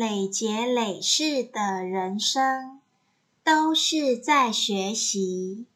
累劫累世的人生，都是在学习。